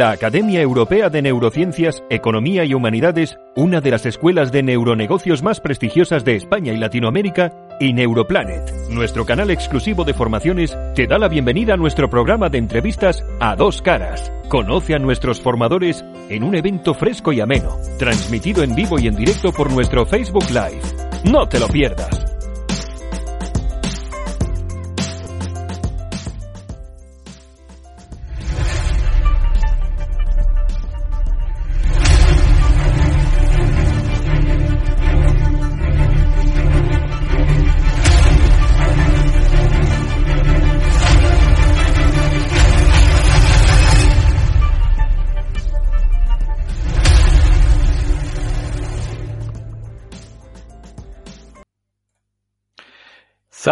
La Academia Europea de Neurociencias, Economía y Humanidades, una de las escuelas de neuronegocios más prestigiosas de España y Latinoamérica, y Neuroplanet, nuestro canal exclusivo de formaciones, te da la bienvenida a nuestro programa de entrevistas a dos caras. Conoce a nuestros formadores en un evento fresco y ameno, transmitido en vivo y en directo por nuestro Facebook Live. No te lo pierdas.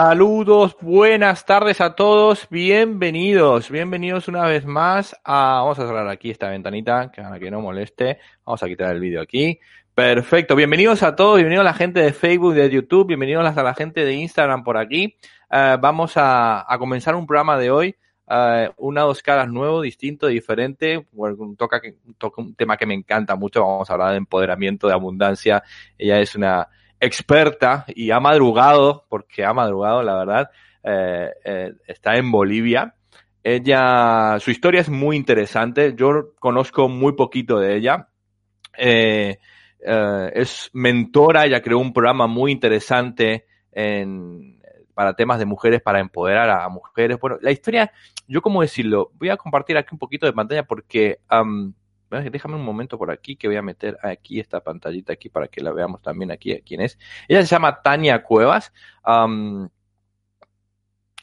Saludos, buenas tardes a todos, bienvenidos, bienvenidos una vez más a, vamos a cerrar aquí esta ventanita, que que no moleste, vamos a quitar el vídeo aquí, perfecto, bienvenidos a todos, bienvenidos a la gente de Facebook, de YouTube, bienvenidos a la gente de Instagram por aquí, uh, vamos a, comenzar un programa de hoy, uh, una dos caras nuevo, distinto, diferente, toca un tema que me encanta mucho, vamos a hablar de empoderamiento, de abundancia, ella es una experta y ha madrugado, porque ha madrugado, la verdad, eh, eh, está en Bolivia. Ella, su historia es muy interesante. Yo conozco muy poquito de ella. Eh, es mentora, ella creó un programa muy interesante para temas de mujeres, para empoderar a mujeres. Bueno, la historia, yo cómo decirlo, voy a compartir aquí un poquito de pantalla porque déjame un momento por aquí que voy a meter aquí esta pantallita aquí para que la veamos también aquí quién es. Ella se llama Tania Cuevas.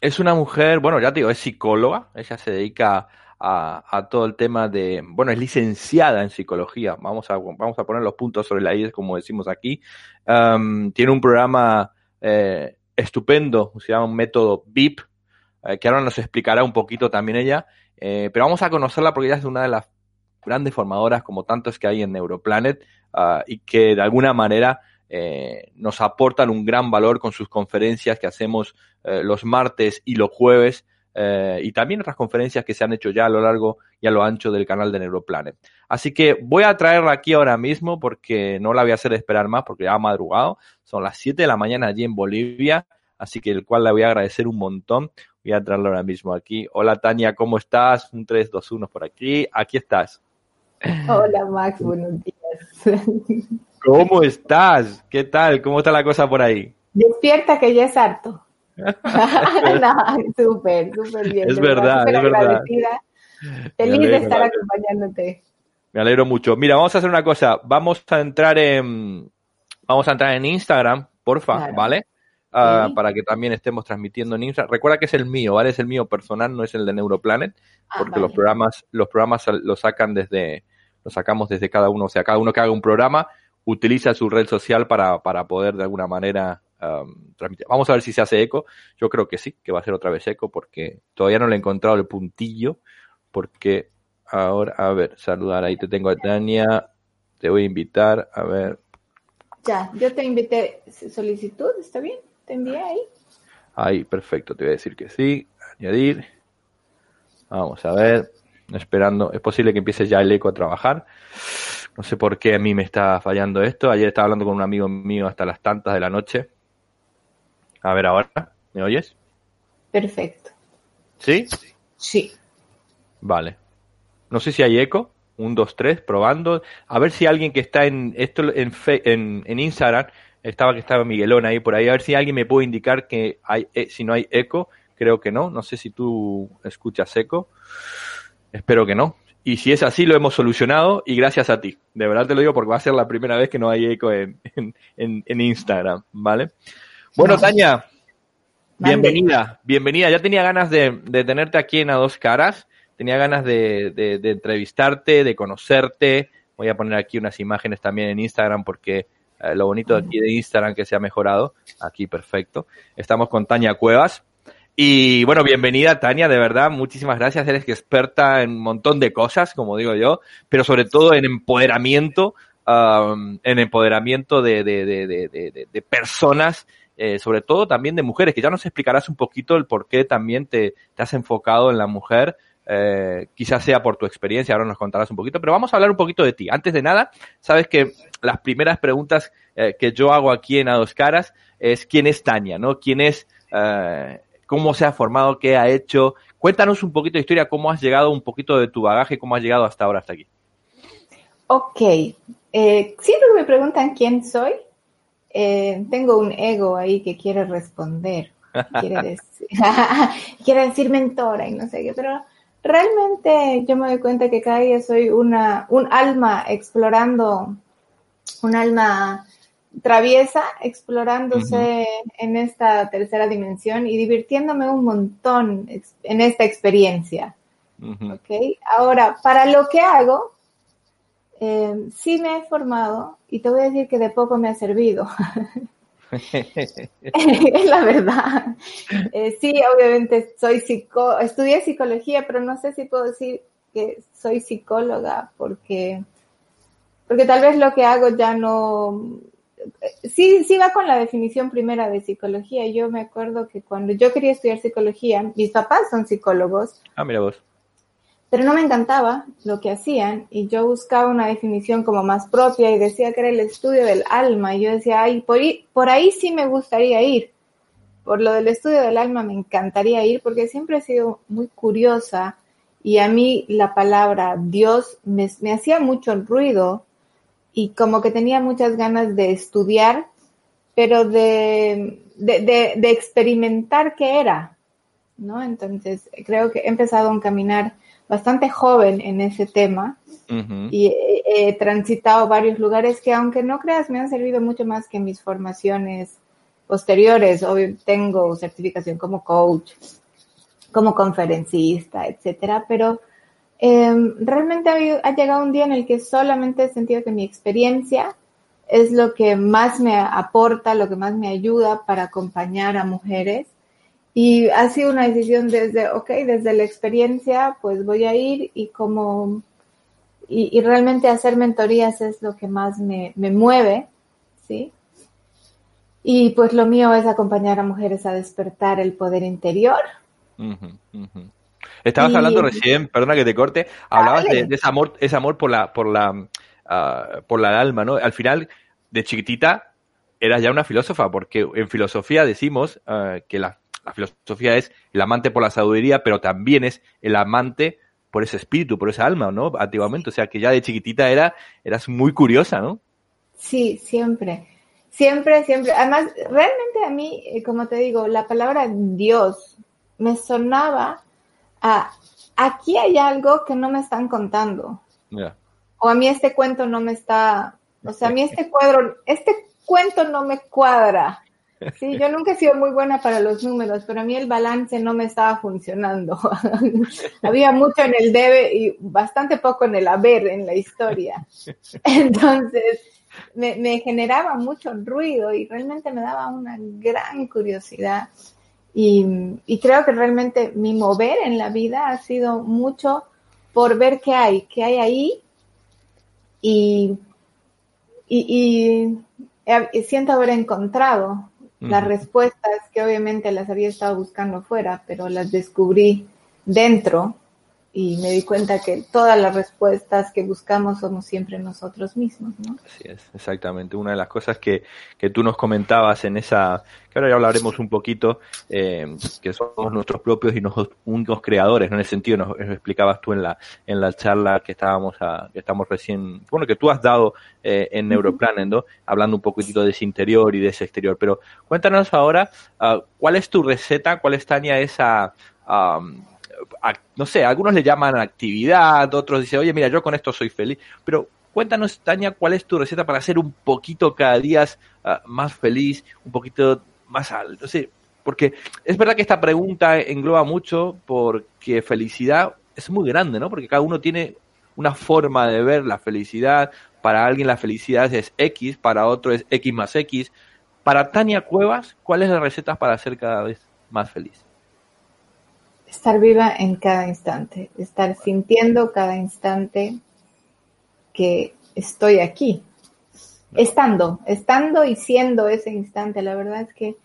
Es una mujer, bueno, ya te digo, es psicóloga. Ella se dedica a, a, todo el tema de, bueno, es licenciada en psicología. Vamos a, vamos a poner los puntos sobre la I, como decimos aquí. Tiene un programa eh, estupendo, se llama un método VIP, eh, que ahora nos explicará un poquito también ella. Eh, pero vamos a conocerla porque ella es una de las grandes formadoras como tantos que hay en Neuroplanet uh, y que de alguna manera eh, nos aportan un gran valor con sus conferencias que hacemos eh, los martes y los jueves eh, y también otras conferencias que se han hecho ya a lo largo y a lo ancho del canal de Neuroplanet. Así que voy a traerla aquí ahora mismo porque no la voy a hacer esperar más porque ya ha madrugado. Son las 7 de la mañana allí en Bolivia, así que el cual le voy a agradecer un montón. Voy a traerla ahora mismo aquí. Hola Tania, ¿cómo estás? Un 3, 2, 1 por aquí. Aquí estás. Hola Max, buenos días. ¿Cómo estás? ¿Qué tal? ¿Cómo está la cosa por ahí? Despierta que ya es harto. no, súper, súper bien. Es verdad, es verdad. Feliz de estar acompañándote. Me alegro mucho. Mira, vamos a hacer una cosa. Vamos a entrar en, vamos a entrar en Instagram, porfa, claro. ¿vale? Uh, sí. Para que también estemos transmitiendo en Instagram. Recuerda que es el mío, ¿vale? Es el mío personal, no es el de Neuroplanet, porque ah, vale. los programas, los programas los sacan desde, lo sacamos desde cada uno. O sea, cada uno que haga un programa utiliza su red social para, para poder de alguna manera um, transmitir. Vamos a ver si se hace eco. Yo creo que sí, que va a ser otra vez eco, porque todavía no le he encontrado el puntillo. Porque ahora, a ver, saludar, ahí te tengo a Tania. Te voy a invitar, a ver. Ya, yo te invité solicitud, ¿está bien? ¿Te envié ahí? Ahí, perfecto, te voy a decir que sí. Añadir. Vamos a ver. Esperando. Es posible que empiece ya el eco a trabajar. No sé por qué a mí me está fallando esto. Ayer estaba hablando con un amigo mío hasta las tantas de la noche. A ver ahora. ¿Me oyes? Perfecto. ¿Sí? Sí. Vale. No sé si hay eco. Un, dos, tres, probando. A ver si alguien que está en esto en, en, en Instagram, estaba que estaba Miguelón ahí por ahí, a ver si alguien me puede indicar que hay, eh, si no hay eco. Creo que no. No sé si tú escuchas eco. Espero que no. Y si es así, lo hemos solucionado y gracias a ti. De verdad te lo digo porque va a ser la primera vez que no hay eco en, en, en Instagram, ¿vale? Bueno, Tania, bienvenida, bienvenida. Ya tenía ganas de, de, tenerte aquí en A Dos Caras. Tenía ganas de, de, de, entrevistarte, de conocerte. Voy a poner aquí unas imágenes también en Instagram porque eh, lo bonito aquí de Instagram que se ha mejorado. Aquí, perfecto. Estamos con Tania Cuevas. Y bueno, bienvenida Tania, de verdad, muchísimas gracias. Eres experta en un montón de cosas, como digo yo, pero sobre todo en empoderamiento, um, en empoderamiento de, de, de, de personas, eh, sobre todo también de mujeres, que ya nos explicarás un poquito el por qué también te, te has enfocado en la mujer. Eh, quizás sea por tu experiencia, ahora nos contarás un poquito, pero vamos a hablar un poquito de ti. Antes de nada, sabes que las primeras preguntas eh, que yo hago aquí en A Dos Caras es quién es Tania, ¿no? ¿Quién es, eh, cómo se ha formado, qué ha hecho. Cuéntanos un poquito de historia, cómo has llegado, un poquito de tu bagaje, cómo has llegado hasta ahora, hasta aquí. Ok. Eh, siempre me preguntan quién soy. Eh, tengo un ego ahí que quiere responder. Quiere decir, quiere decir mentora y no sé qué, pero realmente yo me doy cuenta que cada día soy una, un alma explorando, un alma traviesa, explorándose uh -huh. en esta tercera dimensión y divirtiéndome un montón en esta experiencia. Uh -huh. ¿Okay? Ahora, para lo que hago, eh, sí me he formado y te voy a decir que de poco me ha servido. es la verdad. Eh, sí, obviamente soy psico estudié psicología, pero no sé si puedo decir que soy psicóloga porque porque tal vez lo que hago ya no sí, sí va con la definición primera de psicología. Yo me acuerdo que cuando yo quería estudiar psicología, mis papás son psicólogos. Ah, mira vos. Pero no me encantaba lo que hacían y yo buscaba una definición como más propia y decía que era el estudio del alma y yo decía, ay, por, por ahí sí me gustaría ir. Por lo del estudio del alma me encantaría ir porque siempre he sido muy curiosa y a mí la palabra Dios me, hacía mucho ruido y como que tenía muchas ganas de estudiar, pero de, de, de experimentar qué era, ¿no? Entonces creo que he empezado a caminar bastante joven en ese tema uh -huh. y he, he, transitado varios lugares que aunque no creas me han servido mucho más que mis formaciones posteriores. Hoy tengo certificación como coach, como conferencista, etcétera, pero eh, realmente ha, ha, llegado un día en el que solamente he sentido que mi experiencia es lo que más me aporta, lo que más me ayuda para acompañar a mujeres. Y ha sido una decisión desde, ok, desde la experiencia, pues voy a ir y como, y, y realmente hacer mentorías es lo que más me, me mueve, ¿sí? Y pues lo mío es acompañar a mujeres a despertar el poder interior. Uh -huh, uh -huh. Estabas y... hablando recién, perdona que te corte, hablabas de, de, ese amor, ese amor por la, por la, uh, por la alma, ¿no? Al final, de chiquitita, eras ya una filósofa, porque en filosofía decimos uh, que la, la, filosofía es el amante por la sabiduría, pero también es el amante por ese espíritu, por esa alma, ¿no? Antiguamente, o sea que ya de chiquitita era, eras muy curiosa, ¿no? Sí, siempre. Siempre, siempre. Además, realmente a mí, eh, como te digo, la palabra Dios me sonaba a aquí hay algo que no me están contando. Yeah. O a mí este cuento no me está, o sea, a mí este cuadro, este cuento no me cuadra. Sí, yo nunca he sido muy buena para los números, pero a mí el balance no me estaba funcionando. Había mucho en el debe y bastante poco en el haber en la historia. Entonces, me, generaba mucho ruido y realmente me daba una gran curiosidad. Y, creo que realmente mi mover en la vida ha sido mucho por ver qué hay, qué hay ahí y siento haber encontrado las respuestas que obviamente las había estado buscando fuera, pero las descubrí dentro y me di cuenta que todas las respuestas que buscamos somos siempre nosotros mismos, ¿no? Así es, exactamente. Una de las cosas que, que tú nos comentabas en esa, que ahora ya hablaremos un poquito, eh, que somos nuestros propios y nuestros únicos creadores, ¿no? En el sentido, nos, nos, explicabas tú en la, en la charla que estábamos a, que estamos recién, bueno, que tú has dado eh, en Neuroplanet, ¿no? Hablando un poquitito de ese interior y de ese exterior. Pero cuéntanos ahora, uh, ¿cuál es tu receta? ¿Cuál es, Tania, esa, um, no sé, algunos le llaman actividad, otros dicen, oye, mira, yo con esto soy feliz, pero cuéntanos, Tania, cuál es tu receta para ser un poquito cada día uh, más feliz, un poquito más alto, no porque es verdad que esta pregunta engloba mucho porque felicidad es muy grande, ¿no? Porque cada uno tiene una forma de ver la felicidad, para alguien la felicidad es X, para otro es X más X. Para Tania Cuevas, ¿cuál es la receta para ser cada vez más feliz? Estar viva en cada instante, estar sintiendo cada instante que estoy aquí, estando, estando y siendo ese instante. La verdad es que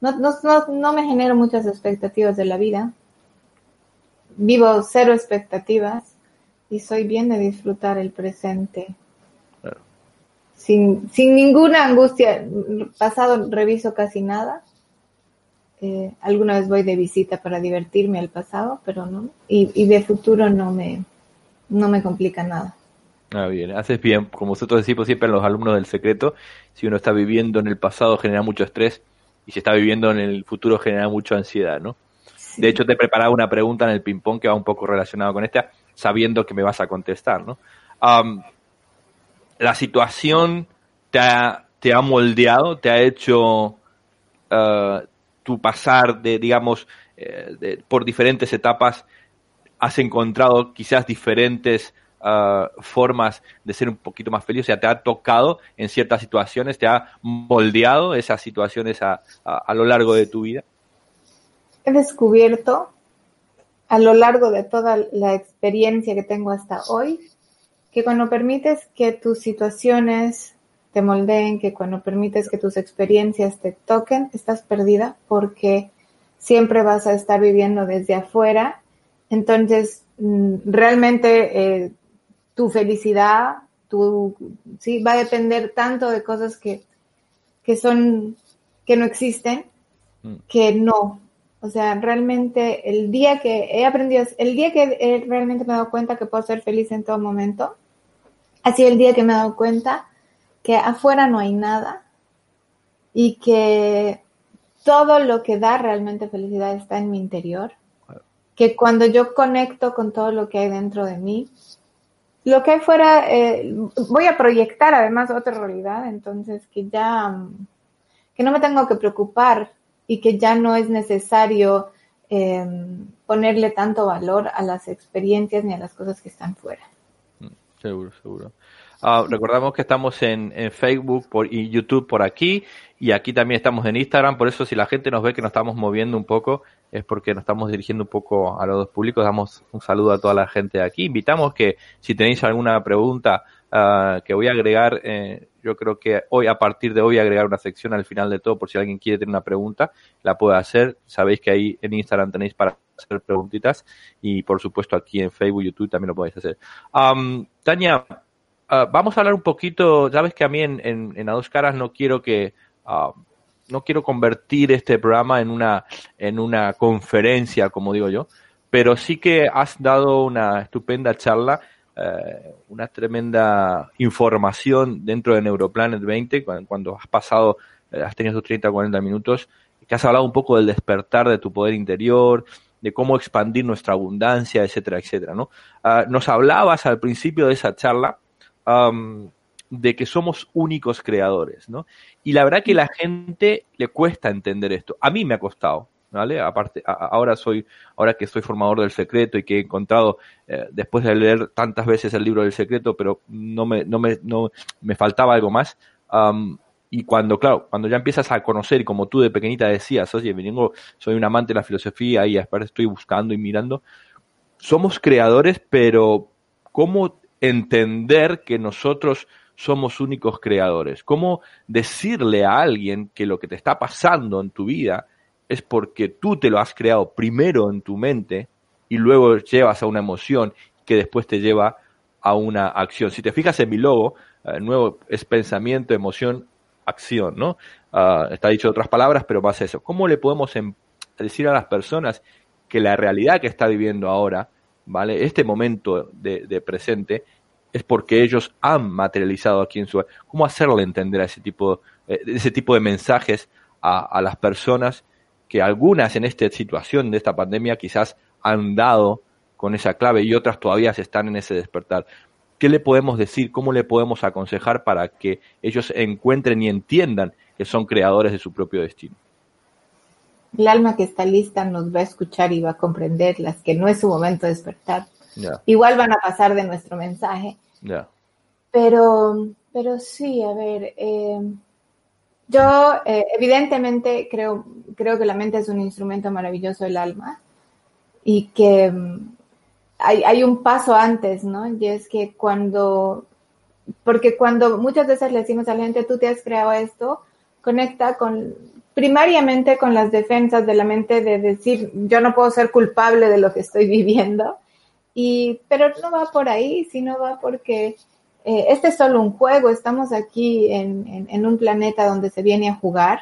no, no, no, no me genero muchas expectativas de la vida. Vivo cero expectativas y soy bien de disfrutar el presente. Sin, sin ninguna angustia. Pasado reviso casi nada eh, alguna vez voy de visita para divertirme al pasado, pero no. Y, y, de futuro no me, no me complica nada. Ah, bien, haces bien. Como nosotros decimos siempre en los alumnos del secreto, si uno está viviendo en el pasado genera mucho estrés y si está viviendo en el futuro genera mucha ansiedad, ¿no? Sí. De hecho, te preparaba una pregunta en el ping-pong que va un poco relacionado con esta, sabiendo que me vas a contestar, ¿no? Um, la situación te ha, te ha moldeado, te ha hecho uh, tu pasar de, digamos, eh, por diferentes etapas, has encontrado quizás diferentes uh, formas de ser un poquito más feliz, o sea, te ha tocado en ciertas situaciones, te ha moldeado esas situaciones a, a lo largo de tu vida? He descubierto a lo largo de toda la experiencia que tengo hasta hoy, que cuando permites que tus situaciones te moldeen, que cuando permites que tus experiencias te toquen, estás perdida porque siempre vas a estar viviendo desde afuera. Entonces, realmente eh, tu felicidad, tu, sí, va a depender tanto de cosas que, que son, que no existen, mm. que no. O sea, realmente el día que he aprendido, el día que he realmente me he dado cuenta que puedo ser feliz en todo momento, ha sido el día que me he dado cuenta que afuera no hay nada y que todo lo que da realmente felicidad está en mi interior. Que cuando yo conecto con todo lo que hay dentro de mí, lo que hay fuera, eh, voy a proyectar además otra realidad, entonces que ya, que no me tengo que preocupar y que ya no es necesario eh, ponerle tanto valor a las experiencias ni a las cosas que están fuera. Seguro, seguro. Uh, recordamos que estamos en, en, Facebook por, y YouTube por aquí y aquí también estamos en Instagram, por eso si la gente nos ve que nos estamos moviendo un poco es porque nos estamos dirigiendo un poco a los dos públicos, damos un saludo a toda la gente de aquí, invitamos que si tenéis alguna pregunta uh, que voy a agregar, eh, yo creo que hoy a partir de hoy agregar una sección al final de todo por si alguien quiere tener una pregunta, la puede hacer, sabéis que ahí en Instagram tenéis para hacer preguntitas y por supuesto aquí en Facebook, YouTube también lo podéis hacer. Um, Tania, Uh, vamos a hablar un poquito, sabes que a mí en, A Dos Caras no quiero que, uh, no quiero convertir este programa en una, en una conferencia, como digo yo, pero sí que has dado una estupenda charla, uh, una tremenda información dentro de Neuroplanet 20, cuando, cuando has pasado, eh, has tenido tus 30 o 40 minutos, que has hablado un poco del despertar de tu poder interior, de cómo expandir nuestra abundancia, etcétera, etcétera, ¿no? nos hablabas al principio de esa charla de que somos únicos creadores, ¿no? Y la verdad que la gente le cuesta entender esto. A mí me ha costado, ¿vale? Aparte, ahora soy, ahora que soy formador del secreto y que he encontrado, eh, después de leer tantas veces el libro del secreto, pero no me, no me, no, me faltaba algo más. Y cuando, claro, cuando ya empiezas a conocer, como tú de pequeñita decías, oye, vengo, soy un amante de la filosofía y estoy buscando y mirando, somos creadores, pero ¿cómo entender que nosotros somos únicos creadores. ¿Cómo decirle a alguien que lo que te está pasando en tu vida es porque tú te lo has creado primero en tu mente y luego llevas a una emoción que después te lleva a una acción. Si te fijas en mi logo, eh, nuevo es pensamiento, emoción, acción, ¿no? Ah, está dicho otras palabras, pero más eso. ¿Cómo le podemos em, decir a las personas que la realidad que está viviendo ahora, ¿vale? Este momento de, presente es porque ellos han materializado aquí en su... ¿Cómo hacerle entender a ese tipo, eh, ese tipo de mensajes a, a las personas que algunas en esta situación de esta pandemia quizás han dado con esa clave y otras todavía están en ese despertar. ¿Qué le podemos decir? ¿Cómo le podemos aconsejar para que ellos encuentren y entiendan que son creadores de su propio destino? El alma que está lista nos va a escuchar y va a comprender las que no es su momento de despertar. Igual van a pasar de nuestro mensaje. Pero, pero sí, a ver, eh, yo eh, evidentemente creo, creo que la mente es un instrumento maravilloso del alma y que mm, hay, hay un paso antes, ¿no? Y es que cuando, porque cuando muchas veces le decimos a la gente, tú te has creado esto, conecta con, primariamente con las defensas de la mente de decir, yo no puedo ser culpable de lo que estoy viviendo. Y, pero no va por ahí, sino va porque eh, este es solo un juego, estamos aquí en, en, un planeta donde se viene a jugar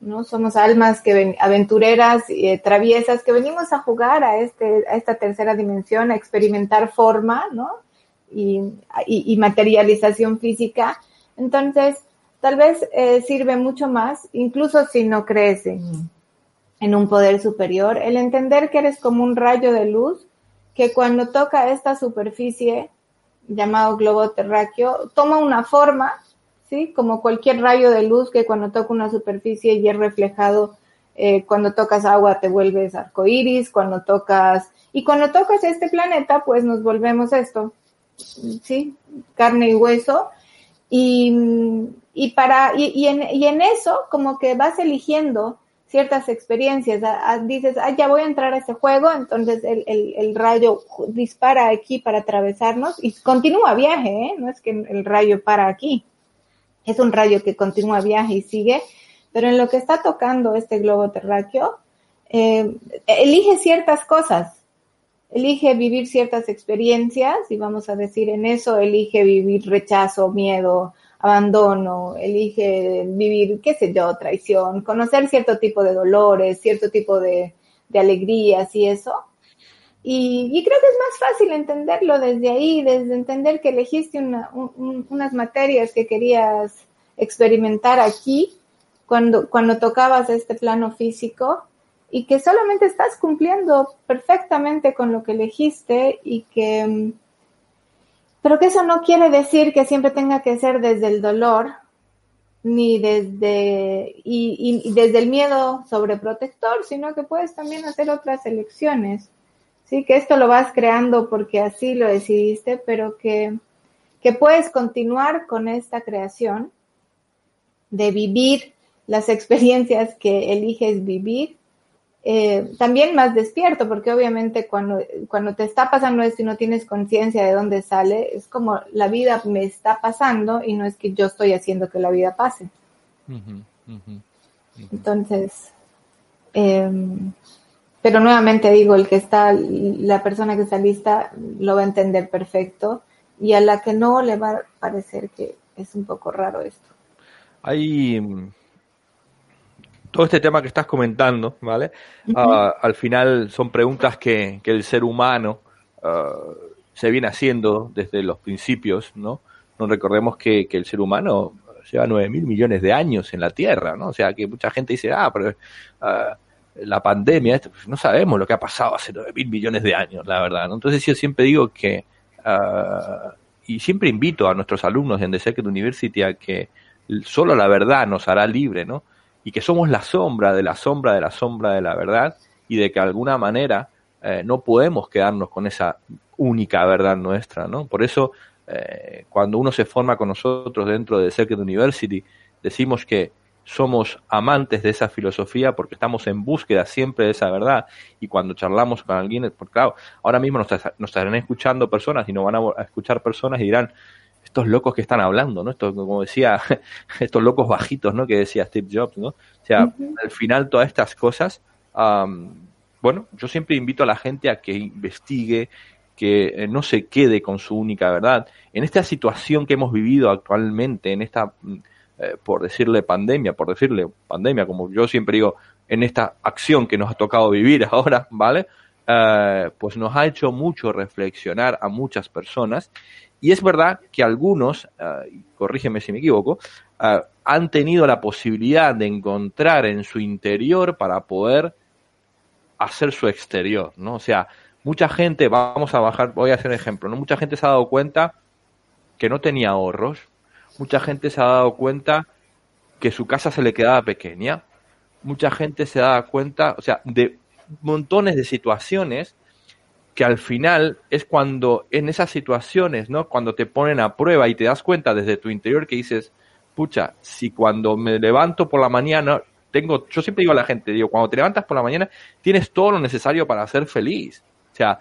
¿no? Somos almas que aventureras y eh, traviesas que venimos a jugar a, este, a esta tercera dimensión, a experimentar forma, ¿no? Y, y, materialización física. Entonces, tal vez eh, sirve mucho más, incluso si no crees en, un poder superior, el entender que eres como un rayo de luz que cuando toca esta superficie llamado globo terráqueo, toma una forma ¿sí? Como cualquier rayo de luz que cuando toca una superficie y es reflejado, eh, cuando tocas agua te vuelves arcoíris, cuando tocas, y cuando tocas este planeta, pues nos volvemos esto, ¿sí? Carne y hueso. Y, y para, y, y, en, y en eso, como que vas eligiendo ciertas experiencias. dices, ah, ya voy a entrar a ese juego, entonces el, el, el, rayo dispara aquí para atravesarnos y continúa viaje, ¿eh? No es que el rayo para aquí es un rayo que continúa viaje y sigue, pero en lo que está tocando este globo terráqueo, eh, elige ciertas cosas, elige vivir ciertas experiencias y vamos a decir en eso, elige vivir rechazo, miedo, abandono, elige vivir, qué sé yo, traición, conocer cierto tipo de dolores, cierto tipo de, de alegrías y eso. Y, creo que es más fácil entenderlo desde ahí, desde entender que elegiste unas materias que querías experimentar aquí cuando, cuando tocabas este plano físico y que solamente estás cumpliendo perfectamente con lo que elegiste y que, pero que eso no quiere decir que siempre tenga que ser desde el dolor ni desde, y, y desde el miedo sobreprotector, sino que puedes también hacer otras elecciones. Sí, que esto lo vas creando porque así lo decidiste, pero que, que puedes continuar con esta creación de vivir las experiencias que eliges vivir. Eh, también más despierto, porque obviamente cuando, cuando te está pasando esto y no tienes conciencia de dónde sale, es como la vida me está pasando y no es que yo estoy haciendo que la vida pase. Entonces, eh, pero nuevamente digo, el que está, la persona que está lista lo va a entender perfecto y a la que no le va a parecer que es un poco raro esto. Hay todo este tema que estás comentando, ¿vale? Ah, al final son preguntas que, que el ser humano ah, se viene haciendo desde los principios, ¿no? No recordemos que, que el ser humano lleva nueve mil millones de años en la Tierra, ¿no? O sea, que mucha gente dice, ah, pero uh, la pandemia, pues, no sabemos lo que ha pasado hace 9 mil millones de años, la verdad. Entonces yo siempre digo que, uh, y siempre invito a nuestros alumnos en The Secret University a que solo la verdad nos hará libre, ¿no? Y que somos la sombra de la sombra de la sombra de la verdad y de que de alguna manera eh, no podemos quedarnos con esa única verdad nuestra, ¿no? Por eso, eh, cuando uno se forma con nosotros dentro de Secret University, decimos que somos amantes de esa filosofía porque estamos en búsqueda siempre de esa verdad y cuando charlamos con alguien, porque claro, ahora mismo nos, estarán escuchando personas y nos van a, escuchar personas y dirán, estos locos que están hablando, ¿no? Esto, como decía, estos locos bajitos, ¿no? Que decía Steve Jobs, ¿no? O sea, al final todas estas cosas, bueno, yo siempre invito a la gente a que investigue, que eh, no se quede con su única verdad. En esta situación que hemos vivido actualmente, en esta, mm, eh, por decirle pandemia, por decirle pandemia, como yo siempre digo, en esta acción que nos ha tocado vivir ahora, ¿vale? Eh, pues nos ha hecho mucho reflexionar a muchas personas y es verdad que algunos, corrígeme si me equivoco, han tenido la posibilidad de encontrar en su interior para poder hacer su exterior, ¿no? O sea, mucha gente, vamos a bajar, voy a hacer un ejemplo, ¿no? Mucha gente se ha dado cuenta que no tenía ahorros, mucha gente se ha dado cuenta que su casa se le quedaba pequeña, mucha gente se ha dado cuenta, o sea, de montones de situaciones que al final es cuando en esas situaciones, ¿no? Cuando te ponen a prueba y te das cuenta desde tu interior que dices, pucha, si cuando me levanto por la mañana, tengo, yo siempre digo a la gente, digo, cuando te levantas por la mañana, tienes todo lo necesario para ser feliz. O sea,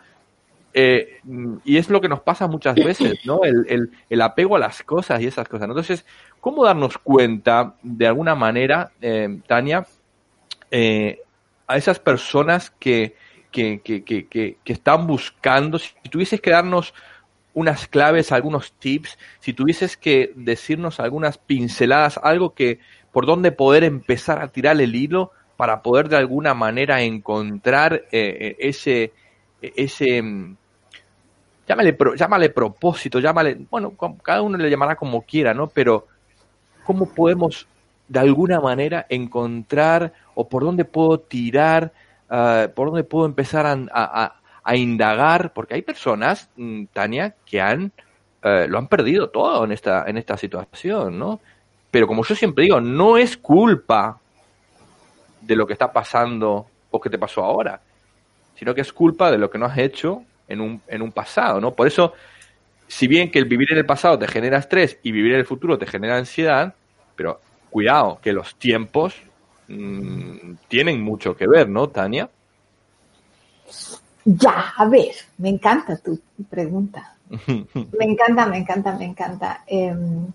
eh, y es lo que nos pasa muchas veces, ¿no? El, apego a las cosas y esas cosas. Entonces, ¿cómo darnos cuenta, de alguna manera, eh, Tania, eh, a esas personas que, que, están buscando, si tuvieses que darnos unas claves, algunos tips, si tuvieses que decirnos algunas pinceladas, algo que por dónde poder empezar a tirar el hilo para poder de alguna manera encontrar eh, eh, ese, ese, mm, llámale, llámale propósito, llámale, bueno, cada uno le llamará como quiera, ¿no? Pero, ¿cómo podemos de alguna manera encontrar o por dónde puedo tirar, ah, por dónde puedo empezar a, a indagar, porque hay personas, mm, Tania, que han eh, lo han perdido todo en esta, en esta situación, ¿no? Pero como yo siempre digo, no es culpa de lo que está pasando o que te pasó ahora, sino que es culpa de lo que no has hecho en un, en un pasado, ¿no? Por eso, si bien que el vivir en el pasado te genera estrés y vivir en el futuro te genera ansiedad, pero cuidado, que los tiempos mm, tienen mucho que ver, ¿no, Tania? Ya, a ver, me encanta tu pregunta. Me encanta, me encanta, me encanta. Em,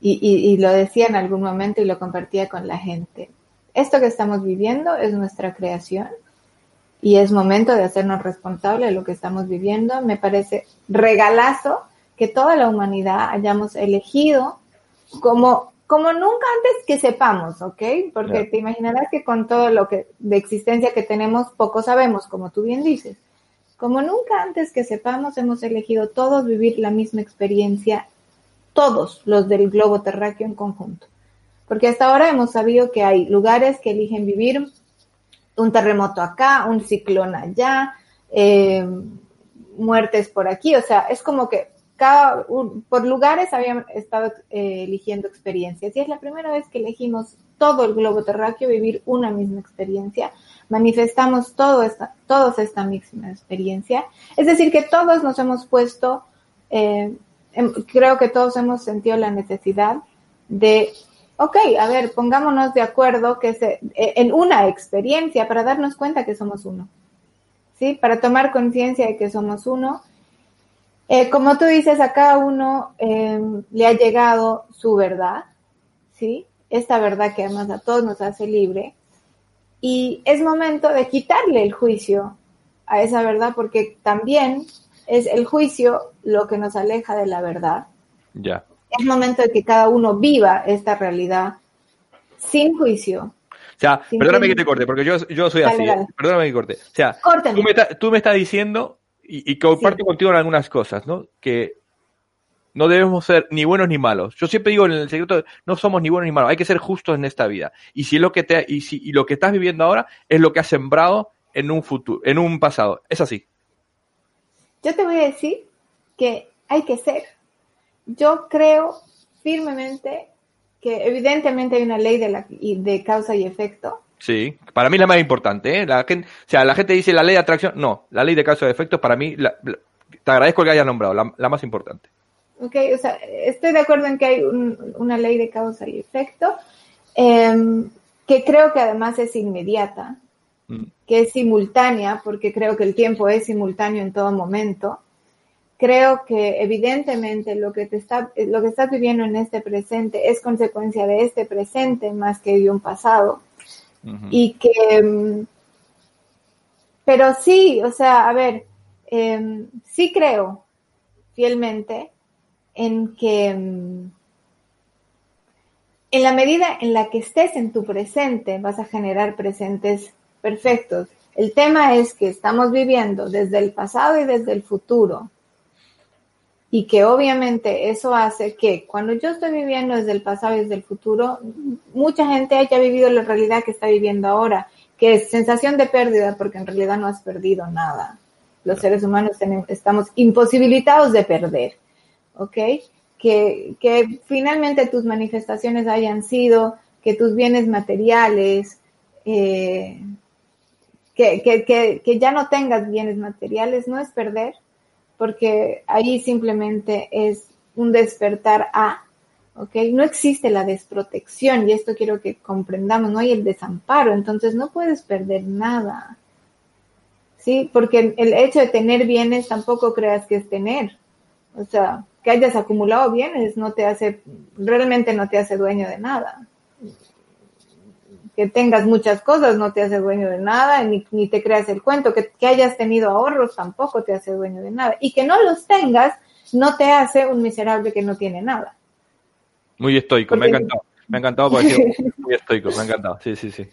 y, lo decía en algún momento y lo compartía con la gente. Esto que estamos viviendo es nuestra creación y es momento de hacernos responsable de lo que estamos viviendo. Me parece regalazo que toda la humanidad hayamos elegido como como nunca antes que sepamos, ¿ok? Porque te imaginarás que con todo lo que de existencia que tenemos, poco sabemos, como tú bien dices. Como nunca antes que sepamos, hemos elegido todos vivir la misma experiencia, todos los del globo terráqueo en conjunto. Porque hasta ahora hemos sabido que hay lugares que eligen vivir un terremoto acá, un ciclón allá, eh, muertes por aquí, o sea, es como que cada, por lugares habían estado eh, eligiendo experiencias. Y es la primera vez que elegimos todo el globo terráqueo vivir una misma experiencia, manifestamos todo esta, todos esta misma experiencia, es decir, que todos nos hemos puesto, eh, em, creo que todos hemos sentido la necesidad de, ok, a ver, pongámonos de acuerdo que se, e, en una experiencia para darnos cuenta que somos uno, ¿sí? Para tomar conciencia de que somos uno eh, como tú dices, a cada uno em, le ha llegado su verdad, ¿sí? Esta verdad que además a todos nos hace libre. Y es momento de quitarle el juicio a esa verdad porque también es el juicio lo que nos aleja de la verdad. Ya. Es momento de que cada uno viva esta realidad sin juicio. O sea, perdóname que te corte, porque yo, soy así. ¿eh? Perdóname que corte. O sea, tú me, tú me estás diciendo y, y comparto contigo en algunas cosas, ¿no? Que no debemos ser ni buenos ni malos. Yo siempre digo en el secreto, no somos ni buenos ni malos, hay que ser justos en esta vida. Y si es lo que te, y si y lo que estás viviendo ahora es lo que has sembrado en un futuro, en un pasado. Es así. Yo te voy a decir que hay que ser. Yo creo firmemente que evidentemente hay una ley de, la, de causa y efecto, Sí, para mí la más importante. ¿eh? La gente, o sea, la gente dice la ley de atracción. No, la ley de causa de efectos para mí, te agradezco que hayas nombrado, la, más importante. Ok, o sea, estoy de acuerdo en que hay una ley de causa y efecto, em, que creo que además es inmediata, mm. que es simultánea, porque creo que el tiempo es simultáneo en todo momento. creo que evidentemente lo que te está, lo que estás viviendo en este presente es consecuencia de este presente más que de un pasado. Y que, mm, pero sí, o sea, a ver, em, sí creo fielmente en que mm, en la medida en la que estés en tu presente vas a generar presentes perfectos. El tema es que estamos viviendo desde el pasado y desde el futuro. Y que obviamente eso hace que cuando yo estoy viviendo desde el pasado y desde el futuro, mucha gente haya vivido la realidad que está viviendo ahora, que es sensación de pérdida porque en realidad no has perdido nada. Los seres humanos estamos imposibilitados de perder. ¿Ok? Que, que finalmente tus manifestaciones hayan sido que tus bienes materiales, eh, que, que, que, ya no tengas bienes materiales no es perder, porque ahí simplemente es un despertar a, ¿ok? No existe la desprotección y esto quiero que comprendamos, no hay el desamparo, entonces no puedes perder nada, ¿sí? Porque el hecho de tener bienes tampoco creas que es tener, o sea, que hayas acumulado bienes no te hace, realmente no te hace dueño de nada que tengas muchas cosas no te hace dueño de nada, ni, ni te creas el cuento, que, que, hayas tenido ahorros tampoco te hace dueño de nada, y que no los tengas no te hace un miserable que no tiene nada. Muy estoico, porque... me ha encantado. Me ha encantado porque muy estoico, me ha encantado. Sí, sí, sí.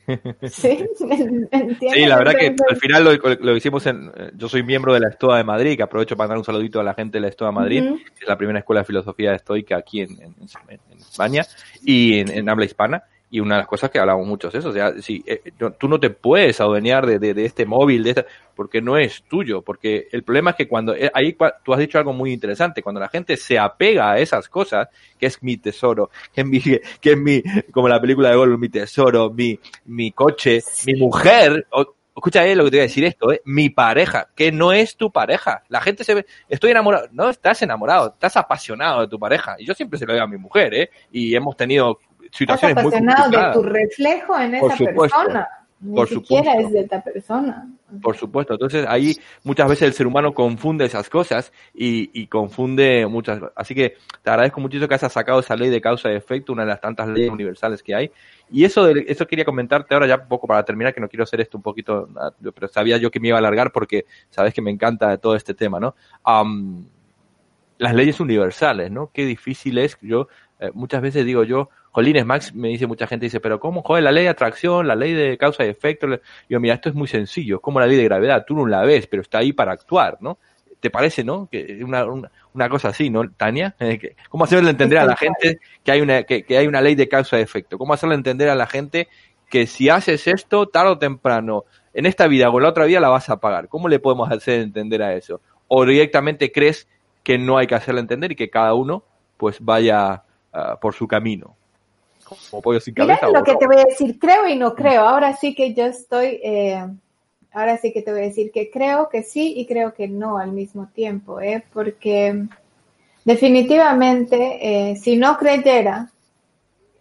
Sí, sí la verdad que al final lo, lo, hicimos en. Yo soy miembro de la Estoa de Madrid, que aprovecho para dar un saludito a la gente de la Estoa de Madrid, uh -huh. que es la primera escuela de filosofía estoica aquí en, en, en España y en, en habla hispana y una de las cosas que hablamos mucho es eso, o sea, si eh, tú no te puedes adueñar de, de, de este móvil, de esta, porque no es tuyo, porque el problema es que cuando, eh, ahí tú has dicho algo muy interesante, cuando la gente se apega a esas cosas, que es mi tesoro, que es mi, que es mi, como la película de Gollum, mi tesoro, mi, mi coche, mi mujer, o, escucha eh, lo que te voy a decir esto, eh, mi pareja, que no es tu pareja. La gente se ve, estoy enamorado, no estás enamorado, estás apasionado de tu pareja. Y yo siempre se lo digo a mi mujer, eh, y hemos tenido situaciones muy de tu reflejo en esa persona. Ni Por siquiera supuesto. es de esta persona. Por supuesto. Entonces ahí muchas veces el ser humano confunde esas cosas y, y, confunde muchas. Así que te agradezco muchísimo que hayas sacado esa ley de causa y efecto, una de las tantas leyes universales que hay. Y eso, de, eso quería comentarte ahora ya un poco para terminar, que no quiero hacer esto un poquito, pero sabía yo que me iba a alargar porque sabes que me encanta todo este tema, ¿no? Um, las leyes universales, ¿no? Qué difícil es. Yo eh, muchas veces digo yo, Jolines Max me dice mucha gente, dice, pero ¿cómo, joder, la ley de atracción, la ley de causa y efecto? Yo, mira, esto es muy sencillo, es como la ley de gravedad, tú no la ves, pero está ahí para actuar, ¿no? ¿Te parece, no? Que una, una, una cosa así, ¿no, Tania? Eh, ¿Cómo hacerle entender a la gente que hay una, que, que hay una ley de causa y efecto? ¿Cómo hacerle entender a la gente que si haces esto, tarde o temprano, en esta vida o en la otra vida la vas a pagar? ¿Cómo le podemos hacer entender a eso? ¿O directamente crees que no hay que hacerle entender y que cada uno pues vaya uh, por su camino? Como pollo sin cabeza. Mira lo que no. te voy a decir, creo y no creo. Ahora sí que yo estoy, eh, ahora sí que te voy a decir que creo que sí y creo que no al mismo tiempo, ¿eh? porque definitivamente eh, si no creyera,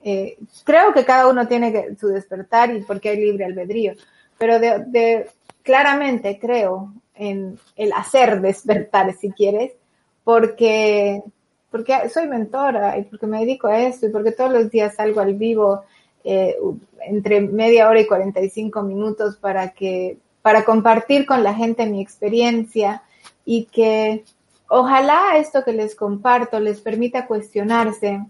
eh, creo que cada uno tiene que, su despertar y porque hay libre albedrío, pero de, de, claramente creo en el hacer despertar, si quieres, porque porque soy mentora y porque me dedico a esto y porque todos los días salgo al vivo eh, entre media hora y 45 minutos para que para compartir con la gente mi experiencia y que ojalá esto que les comparto les permita cuestionarse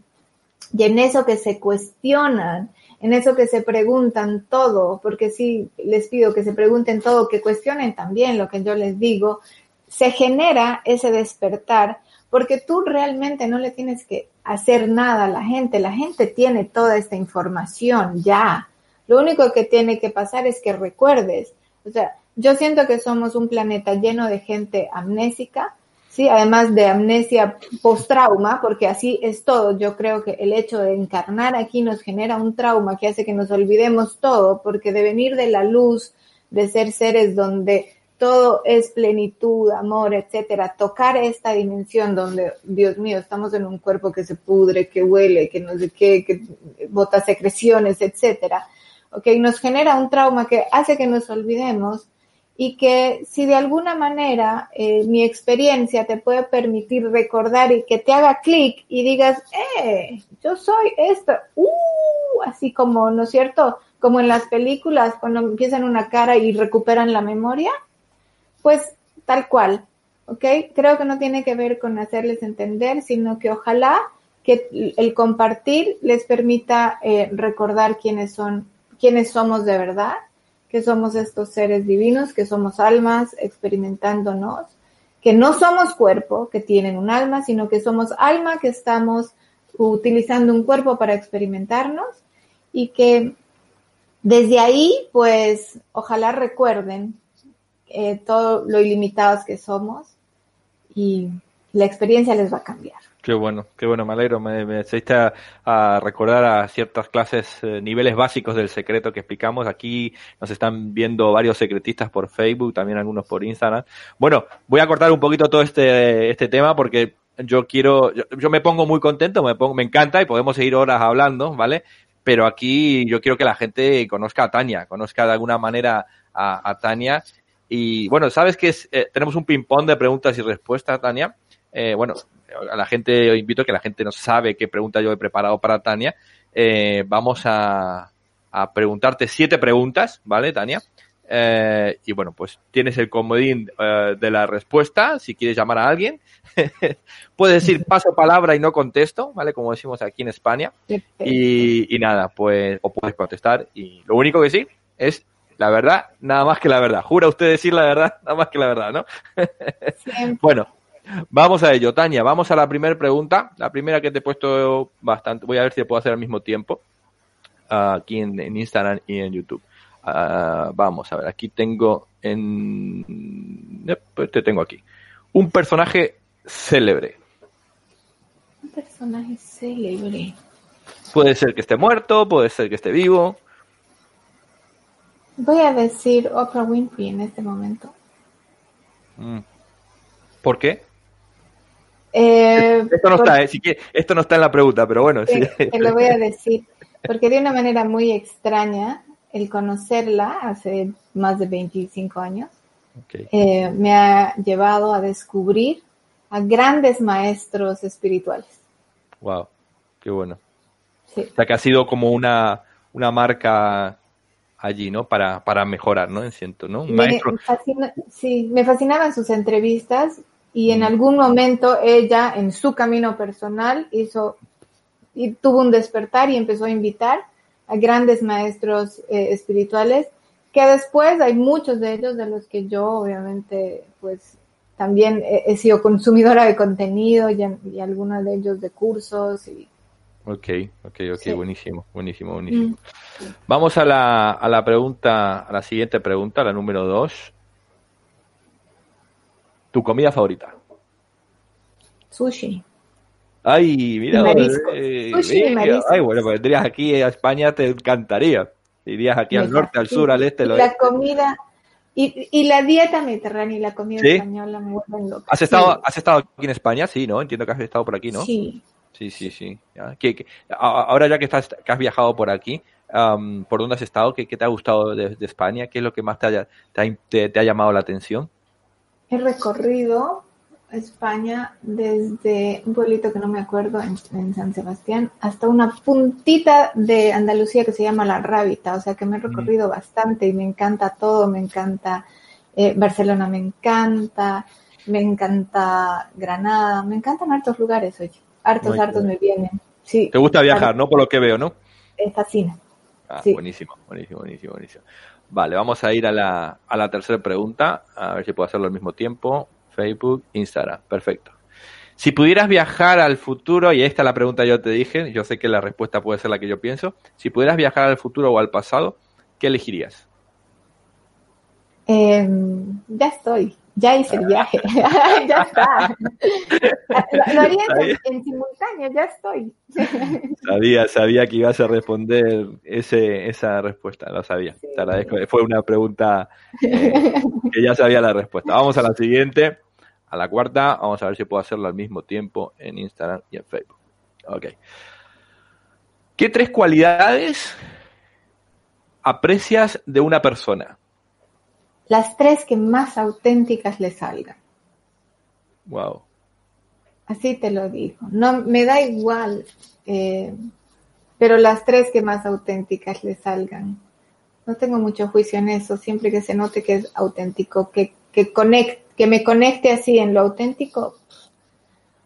y en eso que se cuestionan, en eso que se preguntan todo, porque sí les pido que se pregunten todo, que cuestionen también lo que yo les digo, se genera ese despertar porque tú realmente no le tienes que hacer nada a la gente, la gente tiene toda esta información ya. Lo único que tiene que pasar es que recuerdes. O sea, yo siento que somos un planeta lleno de gente amnésica, sí, además de amnesia post-trauma, porque así es todo. Yo creo que el hecho de encarnar aquí nos genera un trauma que hace que nos olvidemos todo, porque de venir de la luz, de ser seres donde todo es plenitud, amor, etcétera. Tocar esta dimensión donde, Dios mío, estamos en un cuerpo que se pudre, que huele, que no sé qué, que bota secreciones, etcétera. Ok, nos genera un trauma que hace que nos olvidemos y que si de alguna manera eh, mi experiencia te puede permitir recordar y que te haga clic y digas, eh, yo soy esto, uh, así como, ¿no es cierto? Como en las películas cuando empiezan una cara y recuperan la memoria, pues tal cual, ¿ok? Creo que no tiene que ver con hacerles entender, sino que ojalá que el compartir les permita eh, recordar quiénes son, quiénes somos de verdad que somos estos seres divinos, que somos almas experimentándonos, que no somos cuerpo, que tienen un alma, sino que somos alma que estamos utilizando un cuerpo para experimentarnos y que desde ahí, pues, ojalá recuerden eh, todo lo ilimitados que somos y la experiencia les va a cambiar. Qué bueno, qué bueno, me alegro. Me, me a, a, recordar a ciertas clases, eh, niveles básicos del secreto que explicamos. Aquí nos están viendo varios secretistas por Facebook, también algunos por Instagram. Bueno, voy a cortar un poquito todo este, este tema porque yo quiero, yo, me pongo muy contento, me, pongo, me encanta y podemos seguir horas hablando, ¿vale? Pero aquí yo quiero que la gente conozca a Tania, conozca de alguna manera a, a Tania. Y bueno, sabes que es, eh, tenemos un ping-pong de preguntas y respuestas, Tania. Eh, bueno, a la gente, invito a que la gente no sabe qué pregunta yo he preparado para Tania. Eh, vamos a, a, preguntarte siete preguntas, ¿vale, Tania? Eh, y bueno, pues tienes el comodín eh, de la respuesta, si quieres llamar a alguien. Puedes decir paso palabra y no contesto, ¿vale? Como decimos aquí en España. Y, y nada, pues, o puedes contestar. Y lo único que sí es la verdad, nada más que la verdad. ¿Jura usted decir la verdad? Nada más que la verdad, ¿no? bueno, Vamos a ello, Tania. Vamos a la primera pregunta. La primera que te he puesto bastante. Voy a ver si puedo hacer al mismo tiempo. Uh, aquí en, en, Instagram y en YouTube. Uh, vamos a ver. Aquí tengo en. Pues te tengo aquí. Un personaje célebre. Un personaje célebre. Puede ser que esté muerto, puede ser que esté vivo. Voy a decir Oprah Winfrey en este momento. Mm. ¿Por qué? Eh, esto, no está, eh, esto no está en la pregunta, pero bueno. Te, sí. te lo voy a decir. Porque de una manera muy extraña, el conocerla hace más de 25 años, okay. eh, me ha llevado a descubrir a grandes maestros espirituales. Wow, qué bueno. Sí. O sea que ha sido como una, una marca allí, ¿no? Para, para mejorar, ¿no? Siento, ¿no? Un me maestro. Fascina, sí, me fascinaban sus entrevistas y en algún momento ella en su camino personal hizo y tuvo un despertar y empezó a invitar a grandes maestros eh, espirituales que después hay muchos de ellos de los que yo obviamente pues también he, he sido consumidora de contenido y, y algunos de ellos de cursos y Ok, ok, ok, sí. buenísimo, buenísimo, buenísimo. Mm. Vamos a la, a la pregunta, a la siguiente pregunta, la número dos. ¿Tu comida favorita? Sushi. Ay, mira, eh, Sushi eh, ay, bueno, pues vendrías aquí a España, te encantaría. Irías aquí al norte, al sur, al este, lo La comida y, y, la dieta mediterránea y la comida ¿Sí? española me vuelven loca. ¿Has estado, sí. ¿Has estado aquí en España? Sí, ¿no? Entiendo que has estado por aquí, ¿no? Sí. Sí, sí, sí. ¿Ya? ¿Qué, qué, ahora ya que, estás, que has viajado por aquí, um, ¿por dónde has estado? ¿Qué, ¿Qué, te ha gustado de, de, España? ¿Qué es lo que más te, haya, te, ha, te, te ha llamado la atención? He recorrido España desde un pueblito que no me acuerdo en, en, San Sebastián hasta una puntita de Andalucía que se llama La Rábita, o sea que me he recorrido mm. bastante y me encanta todo, me encanta eh, Barcelona, me encanta, me encanta Granada, me encantan hartos lugares, oye, hartos, hartos me vienen. Sí, Te gusta viajar, ¿no? Por lo que veo, ¿no? Me fascina. Ah, sí. buenísimo, buenísimo, buenísimo, buenísimo. Vale, vamos a ir a la, a la tercera pregunta, a ver si puedo hacerlo al mismo tiempo. Facebook, Instagram. Perfecto. Si pudieras viajar al futuro, y esta es la pregunta que yo te dije, yo sé que la respuesta puede ser la que yo pienso. Si pudieras viajar al futuro o al pasado, ¿qué elegirías? Eh, ya estoy, ya hice el viaje, ya está. Lo, lo haría en, en, simultáneo, ya estoy. Sabía, sabía que ibas a responder ese, esa respuesta, lo sabía. Sí. Te agradezco. Fue una pregunta eh, que ya sabía la respuesta. Vamos a la siguiente, a la cuarta. Vamos a ver si puedo hacerlo al mismo tiempo en Instagram y en Facebook. Ok. ¿Qué tres cualidades aprecias de una persona? Las tres que más auténticas le salgan. Wow. Así te lo digo. No, me da igual, eh, pero las tres que más auténticas le salgan. No tengo mucho juicio en eso, siempre que se note que es auténtico, que, que, que me conecte así en lo auténtico.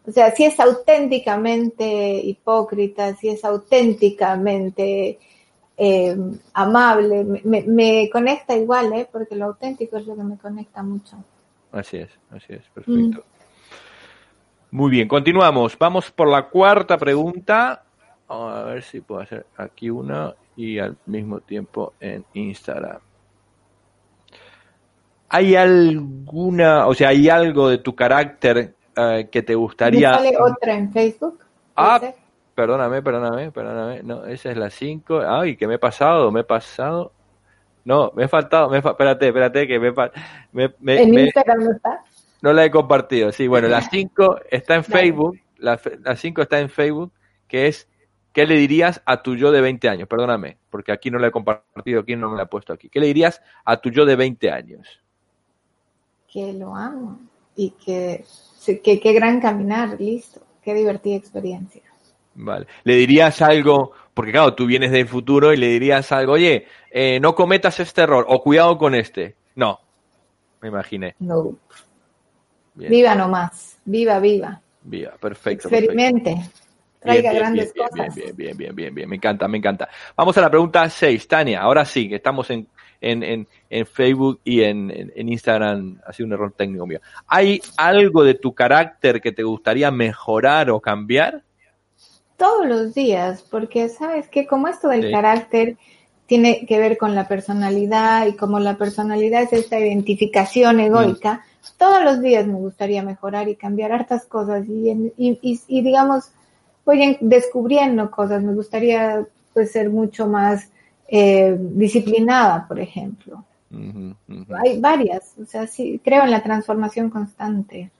O sea, si es auténticamente hipócrita, si es auténticamente eh, amable, me, me, conecta igual, ¿eh? porque lo auténtico es lo que me conecta mucho. Así es, así es, perfecto. Mm. Muy bien, continuamos. Vamos por la cuarta pregunta. A ver si puedo hacer aquí una y al mismo tiempo en Instagram. ¿Hay alguna, o sea, hay algo de tu carácter uh, que te gustaría... ¿Me sale otra en Facebook? Ah, perdóname, perdóname, perdóname. No, esa es la 5. Ay, ¿qué me he pasado? Me he pasado. No, me he faltado. Me he espérate, espérate, que me, me, me ¿En Instagram no está? No la he compartido, sí. Bueno, la 5 está en Facebook. La 5 está en Facebook, que es ¿Qué le dirías a tu yo de 20 años? Perdóname, porque aquí no la he compartido, aquí no me la he puesto aquí. ¿Qué le dirías a tu yo de 20 años? Que lo amo y que qué gran caminar, listo. Qué divertida experiencia. Vale. Le dirías algo, porque claro, tú vienes del futuro y le dirías algo, oye, eh, no cometas este error o cuidado con este. No, me imaginé. No. Viva nomás, viva, viva. Viva, perfecto. Experimente. Traiga grandes cosas. Bien, bien, bien, bien, bien, me encanta, me encanta. Vamos a la pregunta 6, Tania. Ahora sí, que estamos en, en, en, en Facebook y en, en, Instagram, ha sido un error técnico mío. ¿Hay algo de tu carácter que te gustaría mejorar o cambiar? Todos los días, porque sabes que como esto del carácter tiene que ver con la personalidad y como la personalidad es esta identificación egoica, todos los días me gustaría mejorar y cambiar hartas cosas y, y, y, y digamos, voy descubriendo cosas, me gustaría pues ser mucho más eh, disciplinada, por ejemplo. Hay varias, o sea, sí, creo en la transformación constante.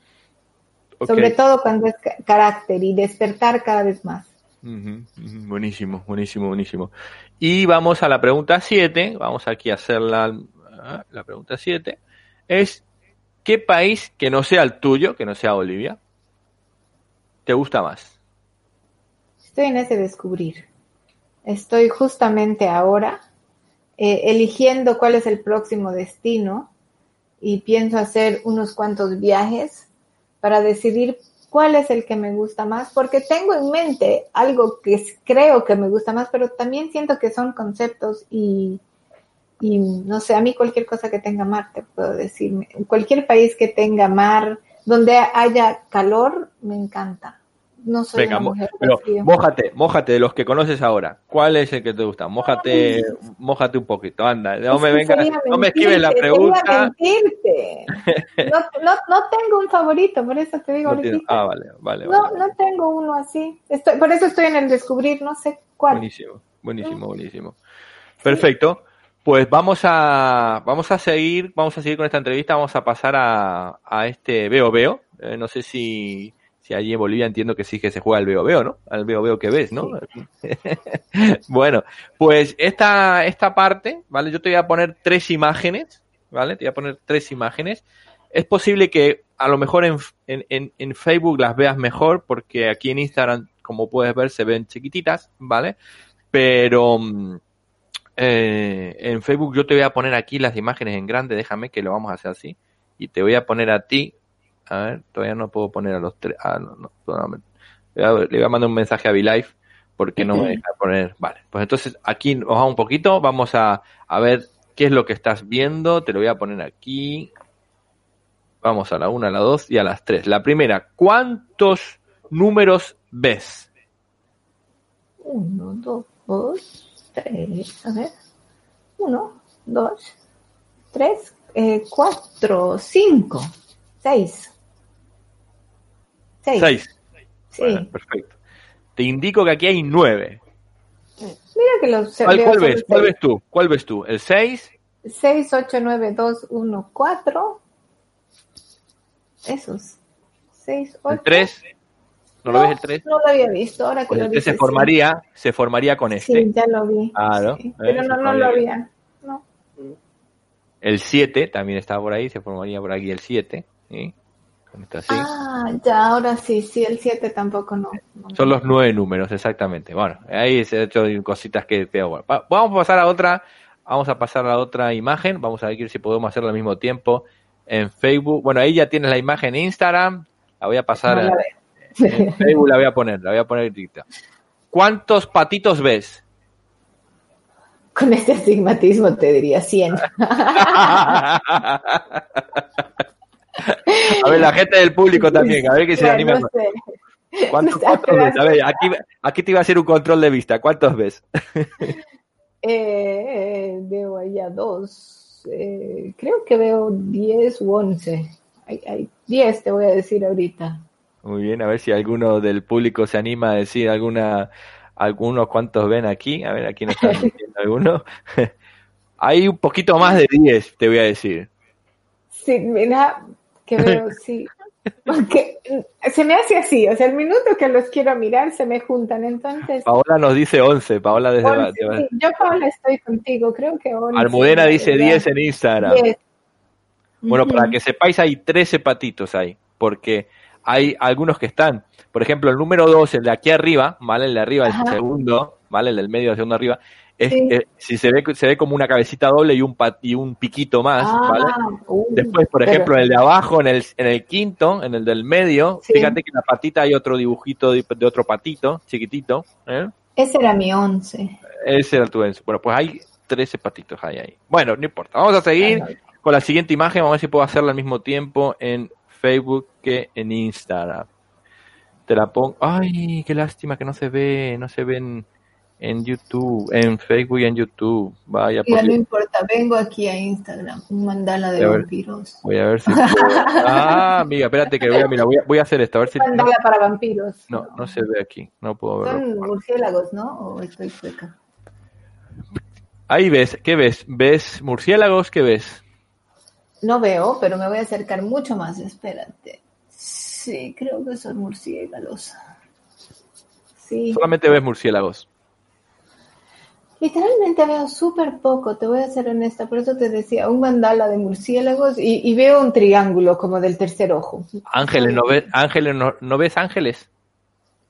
Sobre todo cuando es carácter y despertar cada vez más. Buenísimo, buenísimo, buenísimo. Y vamos a la pregunta 7, vamos aquí a hacer la, ah, la pregunta 7, es ¿qué país que no sea el tuyo, que no sea Bolivia, te gusta más? Estoy en ese descubrir. Estoy justamente ahora eh, eligiendo cuál es el próximo destino y pienso hacer unos cuantos viajes para decidir cuál es el que me gusta más, porque tengo en mente algo que creo que me gusta más, pero también siento que son conceptos y, y no sé, a mí cualquier cosa que tenga mar, te puedo decir, cualquier país que tenga mar, donde haya calor, me encanta no soy Venga, pero mójate, mójate de los que conoces ahora. ¿Cuál es el que te gusta? Mójate, mójate un poquito, anda. No me vengas, no me esquives la pregunta. No, no, no, tengo un favorito, por eso te digo. No ah, vale, vale. No, no tengo uno así. Estoy, por eso estoy en el descubrir, no sé cuál. Buenísimo, buenísimo, buenísimo. Perfecto. Pues vamos a, vamos a seguir, vamos a seguir con esta entrevista, vamos a pasar a, a este veo veo. Eh, no sé si si allí en Bolivia entiendo que sí que se juega al veo veo, ¿no? Al veo veo que ves, ¿no? bueno, pues esta, esta parte, ¿vale? Yo te voy a poner tres imágenes, ¿vale? Te voy a poner tres imágenes. Es posible que a lo mejor en, en, en Facebook las veas mejor, porque aquí en Instagram, como puedes ver, se ven chiquititas, ¿vale? Pero mm, eh, en Facebook yo te voy a poner aquí las imágenes en grande, déjame que lo vamos a hacer así. Y te voy a poner a ti a ver, todavía no puedo poner a los tres. Ah, no, no, Le voy a mandar un mensaje a VLive porque no me deja poner. Vale, pues entonces aquí nos vamos un poquito. Vamos a, a ver qué es lo que estás viendo. Te lo voy a poner aquí. Vamos a la una, a la dos y a las tres. La primera, ¿cuántos números ves? Uno, dos, tres. A ver. Uno, dos, tres, eh, cuatro, cinco, seis. Seis. Sí. perfecto. Te indico que aquí hay nueve. Mira que los ¿Cuál, cuál ves? ¿Cuál ves tú? ¿Cuál ves tú? ¿El 6? 6, 8, 9, 2, 1, 4. Esos. 6, 8. ¿El 3? ¿No, ¿No, lo ves el 3? No lo había visto. Ahora que pues lo el 3 se formaría, se formaría con este. Sí, ya lo vi. Sí. Pero no, no lo había. No. El 7 también está por ahí, se formaría por aquí el 7. ¿sí? Así. Ah, ya, ahora sí, sí, el 7 tampoco no. Son los nueve números, exactamente. Bueno, ahí se han hecho cositas que veo. Bueno, va- vamos a pasar a otra, vamos a pasar a otra imagen. Vamos a ver si podemos hacerlo al mismo tiempo en Facebook. Bueno, ahí ya tienes la imagen en Instagram. La voy a pasar No la a- en Facebook, la voy a poner, la voy a poner directa. ¿Cuántos patitos ves? Con este astigmatismo te diría 100. A ver, la gente del público también, a ver que se anima. no sé. ¿Cuántos, no ves? A ver, aquí, aquí te iba a hacer un control de vista. ¿Cuántos ves? Eh, veo allá dos. Eh, creo que veo 10 u 11. Hay, hay 10, te voy a decir ahorita. Muy bien, a ver si alguno del público se anima a decir alguna, algunos cuantos ven aquí. A ver, aquí nos están diciendo algunos. Hay un poquito más de 10, te voy a decir. Sí, mira, que veo, sí. Porque se me hace así, o sea, el minuto que los quiero mirar se me juntan, entonces. Paola nos dice 11, Paola desde... 11, de- sí, yo, Paola, estoy contigo, creo que 11. Almudena dice ya. 10 en Instagram. 10. Bueno, para que sepáis, hay 13 patitos ahí, porque hay algunos que están. Por ejemplo, el número 2, el de aquí arriba, ¿vale? El de arriba, el Ajá. segundo, ¿vale? El del medio, el segundo arriba. Es, Sí. eh, si se ve, se ve como una cabecita doble y un, y un piquito más, Ah, ¿vale? uh, Después, por pero- ejemplo, en el de abajo, en el, en el quinto, en el del medio, Sí. fíjate que en la patita hay otro dibujito de, de otro patito, chiquitito. ¿eh? Ese era mi 11. Ese era tu Enzo. Bueno, pues hay 13 patitos ahí, ahí. Bueno, no importa. Vamos a seguir con la siguiente imagen. Vamos a ver si puedo hacerla al mismo tiempo en Facebook que en Instagram. Te la pongo. Ay, qué lástima que no se ve, no se ve en, YouTube, en Facebook y en YouTube. Vaya, Ya no importa, vengo aquí a Instagram, un mandala de ver. vampiros. Voy a ver si. puedo. Ah, amiga, espérate que voy a, mira, voy a, voy a hacer esto, a ver si. Mandala para vampiros. No, no se ve aquí, no puedo verlo. Son murciélagos, ¿no? ¿O estoy sueca? Ahí ves, ¿qué ves? ¿Ves murciélagos? ¿Qué ves? No veo, pero me voy a acercar mucho más, espérate. Sí, creo que son murciélagos. Sí. Solamente ves murciélagos. Literalmente veo súper poco, te voy a ser honesta, por eso te decía, un mandala de murciélagos y, y veo un triángulo como del tercer ojo. Ángeles, ¿no ves, ángeles, no, ¿no ves ángeles?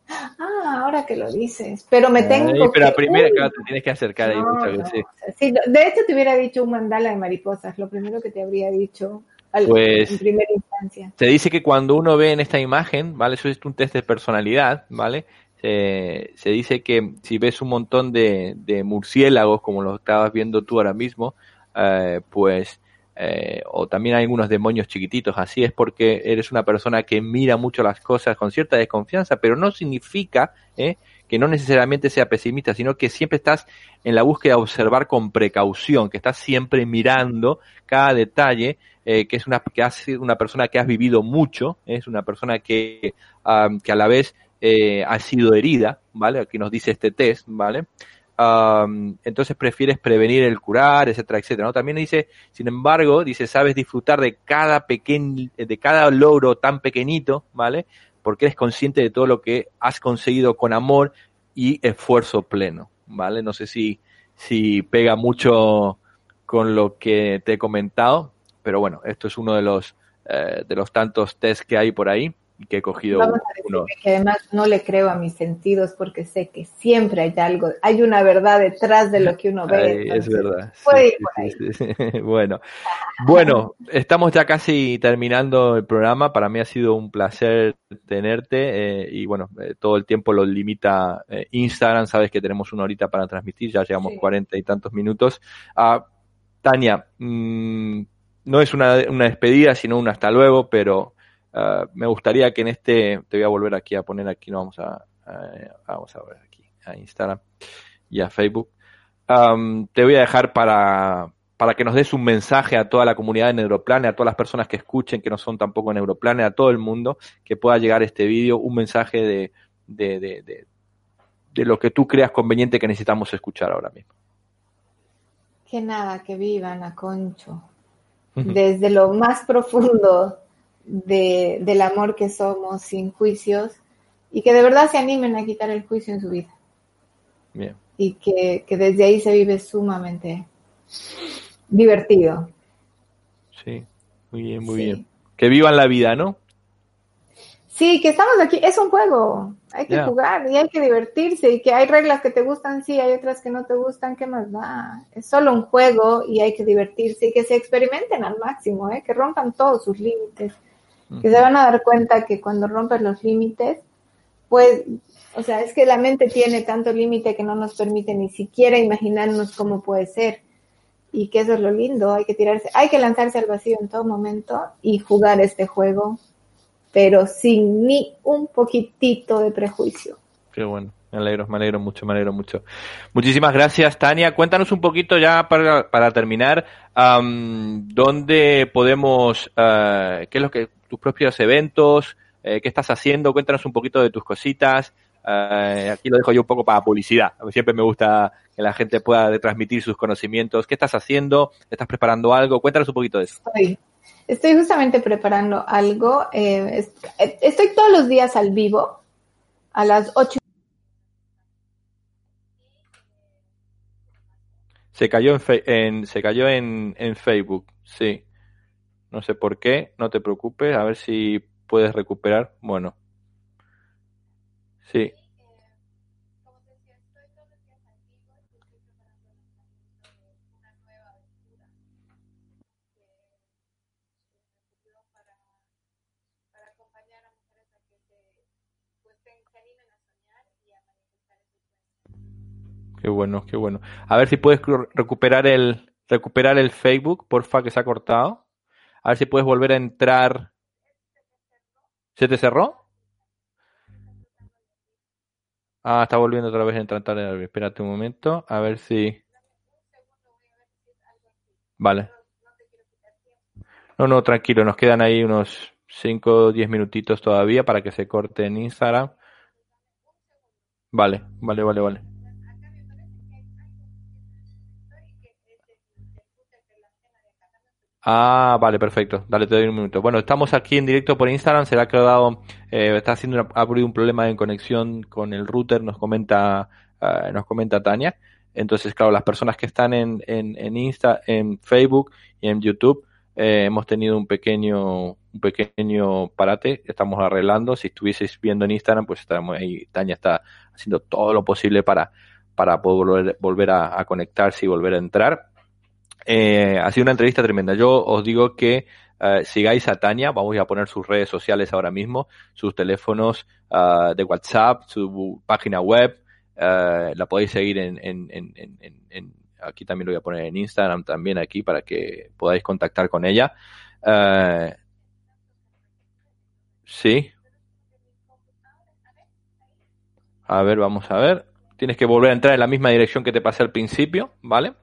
Ah, ahora que lo dices, pero me tengo Ay, pero que... primero claro, te tienes que acercar ahí no, muchas veces. sí, de hecho te hubiera dicho un mandala de mariposas, lo primero que te habría dicho al- Pues- en primera instancia. Se dice que cuando uno ve en esta imagen, ¿vale? Eso es un test de personalidad, ¿vale? Se, se dice que si ves un montón de, de murciélagos, como lo estabas viendo tú ahora mismo, eh, pues, eh, o también hay algunos demonios chiquititos, así es porque eres una persona que mira mucho las cosas con cierta desconfianza, pero no significa ¿eh? que no necesariamente sea pesimista, sino que siempre estás en la búsqueda de observar con precaución, que estás siempre mirando cada detalle, eh, que es una, que has una persona que has vivido mucho, es una persona que, ah, que a la vez eh, ha sido herida, ¿vale? Aquí nos dice este test, ¿vale? Entonces prefieres prevenir el curar, etcétera, etcétera. También dice, sin embargo, dice, sabes disfrutar de cada pequeño, de cada logro tan pequeñito, ¿vale? Porque eres consciente de todo lo que has conseguido con amor y esfuerzo pleno, ¿vale? No sé si, si pega mucho con lo que te he comentado, pero bueno, esto es uno de los, eh, de los tantos test que hay por ahí y que he cogido Vamos a uno. que además no le creo a mis sentidos porque sé que siempre hay algo, hay una verdad detrás de lo que uno ve. Ay, es verdad. puede Sí, ir por ahí. sí, sí. Bueno, bueno, estamos ya casi terminando el programa. Para mí ha sido un placer tenerte eh, y bueno, eh, todo el tiempo lo limita eh, Instagram. Sabes que tenemos una horita para transmitir, ya llevamos cuarenta y tantos minutos. Ah, Tania, mm, no es una, una despedida, sino un hasta luego, pero ah, me gustaría que en este, te voy a volver aquí a poner aquí, no vamos a, a- vamos a ver aquí, a Instagram y a Facebook. Te voy a dejar para, para que nos des un mensaje a toda la comunidad de Neuroplane, a todas las personas que escuchen, que no son tampoco Neuroplane, a todo el mundo, que pueda llegar este vídeo, un mensaje de, de, de, de, de lo que tú creas conveniente que necesitamos escuchar ahora mismo. Que nada, que vivan a Concho. Desde lo más profundo de, del amor que somos, sin juicios, y que de verdad se animen a quitar el juicio en su vida. Bien. Y que, que desde ahí se vive sumamente divertido. Sí, muy bien, muy Sí. bien. Que vivan la vida, ¿no? Sí, que estamos aquí, es un juego, hay que jugar y hay que divertirse y que hay reglas que te gustan, sí, hay otras que no te gustan, ¿qué más da? Es solo un juego y hay que divertirse y que se experimenten al máximo, ¿eh? que rompan todos sus límites, que se van a dar cuenta que cuando rompes los límites, pues, o sea, es que la mente tiene tanto límite que no nos permite ni siquiera imaginarnos cómo puede ser y que eso es lo lindo, hay que tirarse, hay que lanzarse al vacío en todo momento y jugar este juego pero sin ni un poquitito de prejuicio. Qué bueno, me alegro, me alegro mucho, me alegro mucho. Muchísimas gracias, Tania. Cuéntanos un poquito ya para, para terminar, am, dónde podemos, eh, qué es lo que, tus propios eventos, eh, qué estás haciendo, cuéntanos un poquito de tus cositas. Eh, aquí lo dejo yo un poco para publicidad. Siempre me gusta que la gente pueda transmitir sus conocimientos. ¿Qué estás haciendo? ¿Estás preparando algo? Cuéntanos un poquito de eso. Estoy, estoy justamente preparando algo. eh, eh, estoy todos los días al vivo, a las 8. Se cayó en, fe- en- se cayó en, en Facebook, sí. No sé por qué, no te preocupes, a ver si puedes recuperar. Bueno. Sí. Qué bueno, qué bueno. A ver si puedes recuperar el recuperar el Facebook, porfa, que se ha cortado. A ver si puedes volver a entrar. ¿Se te cerró? Ah, está volviendo otra vez a entrar. Espérate un momento, a ver si. Vale. No, no, tranquilo, nos quedan ahí unos 5 o 10 minutitos todavía para que se corte en Instagram. Vale, vale, vale, vale. Ah, vale, perfecto. Dale, te doy un minuto. Bueno, estamos aquí en directo por Instagram. Se le ha quedado, eh, está haciendo una- ha habido un problema en conexión con el router, nos comenta, eh, nos comenta Tania. Entonces, claro, las personas que están en, en, en Insta, en Facebook y en YouTube, eh, hemos tenido un pequeño, un pequeño parate. Estamos arreglando. Si estuvieseis viendo en Instagram, pues estamos ahí. Tania está haciendo todo lo posible para, para poder volver, volver a, a conectarse y volver a entrar. Eh, ha sido una entrevista tremenda. Yo os digo que eh, sigáis a Tania, vamos a poner sus redes sociales ahora mismo, sus teléfonos ah, de WhatsApp, su página web, eh, la podéis seguir en, en, en- en- aquí también lo voy a poner en Instagram también aquí para que podáis contactar con ella. Eh, sí. A ver, vamos a ver. Tienes que volver a entrar en la misma dirección que te pasé al principio, ¿vale?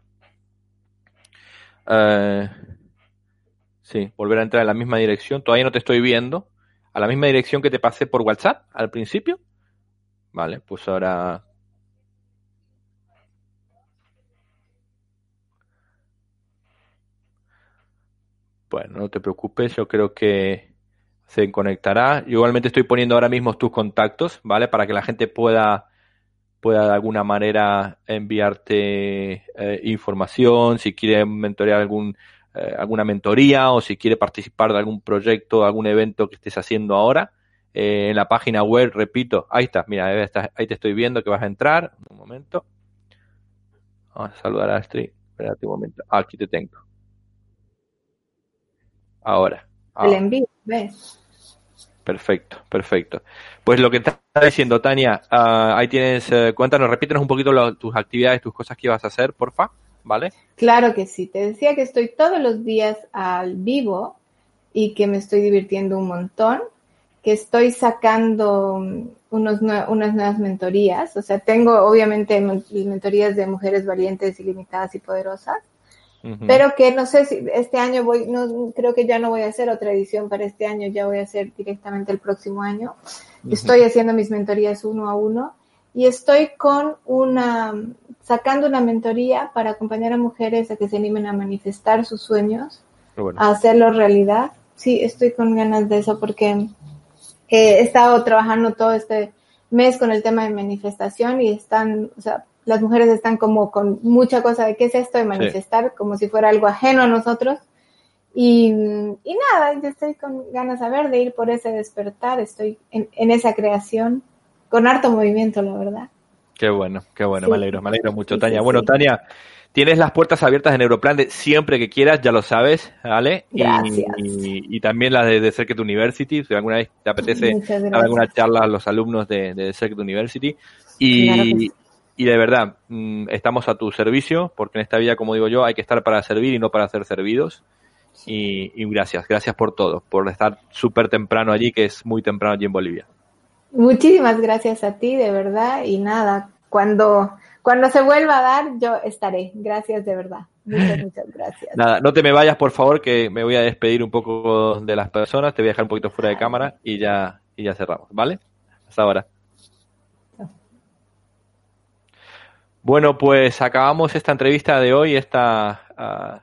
Eh, sí, volver a entrar en la misma dirección. Todavía no te estoy viendo. A la misma dirección que te pasé por WhatsApp al principio. Vale, pues ahora. Bueno, no te preocupes, yo creo que se conectará. Yo igualmente estoy poniendo ahora mismo tus contactos, ¿vale? Para que la gente pueda pueda de alguna manera enviarte eh, información, si quiere mentorear algún, eh, alguna mentoría o si quiere participar de algún proyecto, algún evento que estés haciendo ahora. Eh, en la página web, repito, ahí está, mira, ahí, ahí te estoy viendo que vas a entrar. Un momento. Vamos a saludar a Astrid. Espérate un momento. Ah, aquí te tengo. Ahora. El ahora. envío, ¿ves? Perfecto, perfecto. Pues lo que está diciendo Tania, ah, ahí tienes, eh, cuéntanos, repítenos un poquito lo- tus actividades, tus cosas que ibas a hacer, porfa, ¿vale? Claro que sí. Te decía que estoy todos los días al vivo y que me estoy divirtiendo un montón, que estoy sacando mm, unos unas nuevas mentorías. O sea, tengo obviamente men- mentorías de mujeres valientes, ilimitadas y poderosas, Pero que no sé si este año voy, no creo que ya no voy a hacer otra edición para este año, ya voy a hacer directamente el próximo año. Estoy haciendo mis mentorías uno a uno y estoy con una, sacando una mentoría para acompañar a mujeres a que se animen a manifestar sus sueños, bueno, a hacerlo realidad. Sí, estoy con ganas de eso porque eh, he estado trabajando todo este mes con el tema de manifestación y están, o sea, las mujeres están como con mucha cosa de qué es esto de manifestar, como si fuera algo ajeno a nosotros. Y, y nada, yo estoy con ganas a ver de ir por ese despertar, estoy en, en esa creación, con harto movimiento, la verdad. Qué bueno, qué bueno, Sí. me alegro, me alegro mucho, Sí, Tania. sí, bueno, sí. Tania, tienes las puertas abiertas en Neuroplanet siempre que quieras, ya lo sabes, ¿vale? Y- Gracias. Y, y también las de, de Circuit University, si alguna vez te apetece dar alguna charla a los alumnos de, de Circuit University. Y, Claro sí. Y de verdad, mm, estamos a tu servicio, porque en esta vida, como digo yo, hay que estar para servir y no para ser servidos. Y, y gracias, gracias por todo, por estar súper temprano allí, que es muy temprano allí en Bolivia. Muchísimas gracias a ti, de verdad, y nada, cuando, cuando se vuelva a dar, yo estaré. Gracias, de verdad. Muchas, muchas gracias. Nada, no te me vayas, por favor, que me voy a despedir un poco de las personas, te voy a dejar un poquito fuera de cámara y ya, y ya cerramos, ¿vale? Hasta ahora. Bueno, pues acabamos esta entrevista de hoy, esta ah,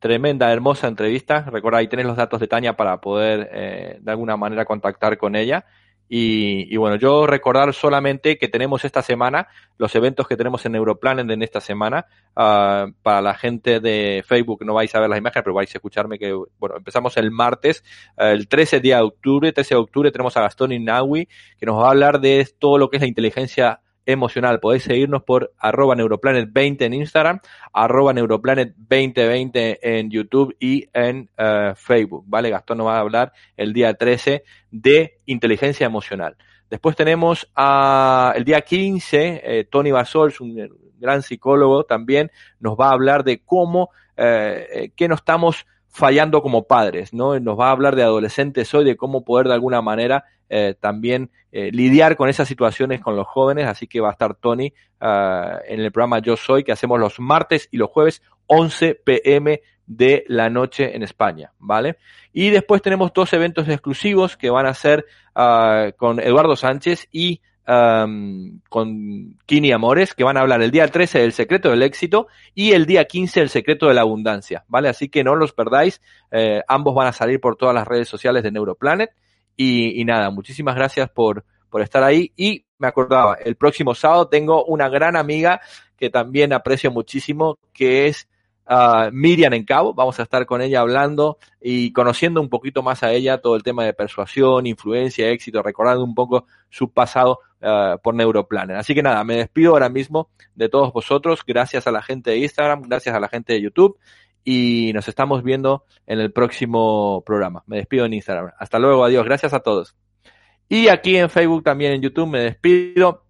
tremenda, hermosa entrevista. Recuerda, ahí tenés los datos de Tania para poder eh, de alguna manera contactar con ella. Y, y bueno, yo recordar solamente que tenemos esta semana los eventos que tenemos en Neuroplanet en esta semana. Ah, para la gente de Facebook no vais a ver las imágenes, pero vais a escucharme que, bueno, empezamos el martes, el 13 día de octubre, 13 de octubre tenemos a Gastón Inawi, que nos va a hablar de todo lo que es la inteligencia emocional. Podéis seguirnos por arroba neuroplanet20 en Instagram, arroba neuroplanet2020 en YouTube y en eh, Facebook, ¿vale? Gastón nos va a hablar el día 13 de inteligencia emocional. Después tenemos el día 15, eh, Tony Basols, un eh, gran psicólogo también, nos va a hablar de cómo, eh, que no estamos fallando como padres, ¿no? Nos va a hablar de adolescentes hoy, de cómo poder de alguna manera eh, también eh, lidiar con esas situaciones con los jóvenes, así que va a estar Tony ah, en el programa Yo Soy, que hacemos los martes y los jueves, 11 pm de la noche en España, ¿vale? Y después tenemos dos eventos exclusivos que van a ser ah, con Eduardo Sánchez y am, con Kini Amores, que van a hablar el día 13 del secreto del éxito y el día 15 el secreto de la abundancia, ¿vale? Así que no los perdáis, eh, ambos van a salir por todas las redes sociales de Neuroplanet. Y, y nada, muchísimas gracias por, por estar ahí. Y me acordaba, el próximo sábado tengo una gran amiga que también aprecio muchísimo, que es Miriam en Cabo. Vamos a estar con ella hablando y conociendo un poquito más a ella todo el tema de persuasión, influencia, éxito, recordando un poco su pasado ah, por Neuroplanet. Así que nada, me despido ahora mismo de todos vosotros. Gracias a la gente de Instagram, gracias a la gente de YouTube y nos estamos viendo en el próximo programa. Me despido en Instagram. Hasta luego, adiós. Gracias a todos. Y aquí en Facebook, también en YouTube, me despido.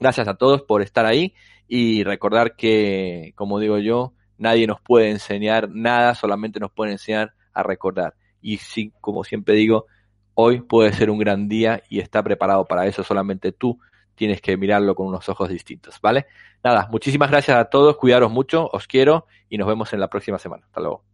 Gracias a todos por estar ahí y recordar que, como digo yo, nadie nos puede enseñar nada, solamente nos puede enseñar a recordar. Y sí, como siempre digo, hoy puede ser un gran día y está preparado para eso, solamente tú tienes que mirarlo con unos ojos distintos, ¿vale? Nada, muchísimas gracias a todos, cuidaros mucho, os quiero y nos vemos en la próxima semana. Hasta luego.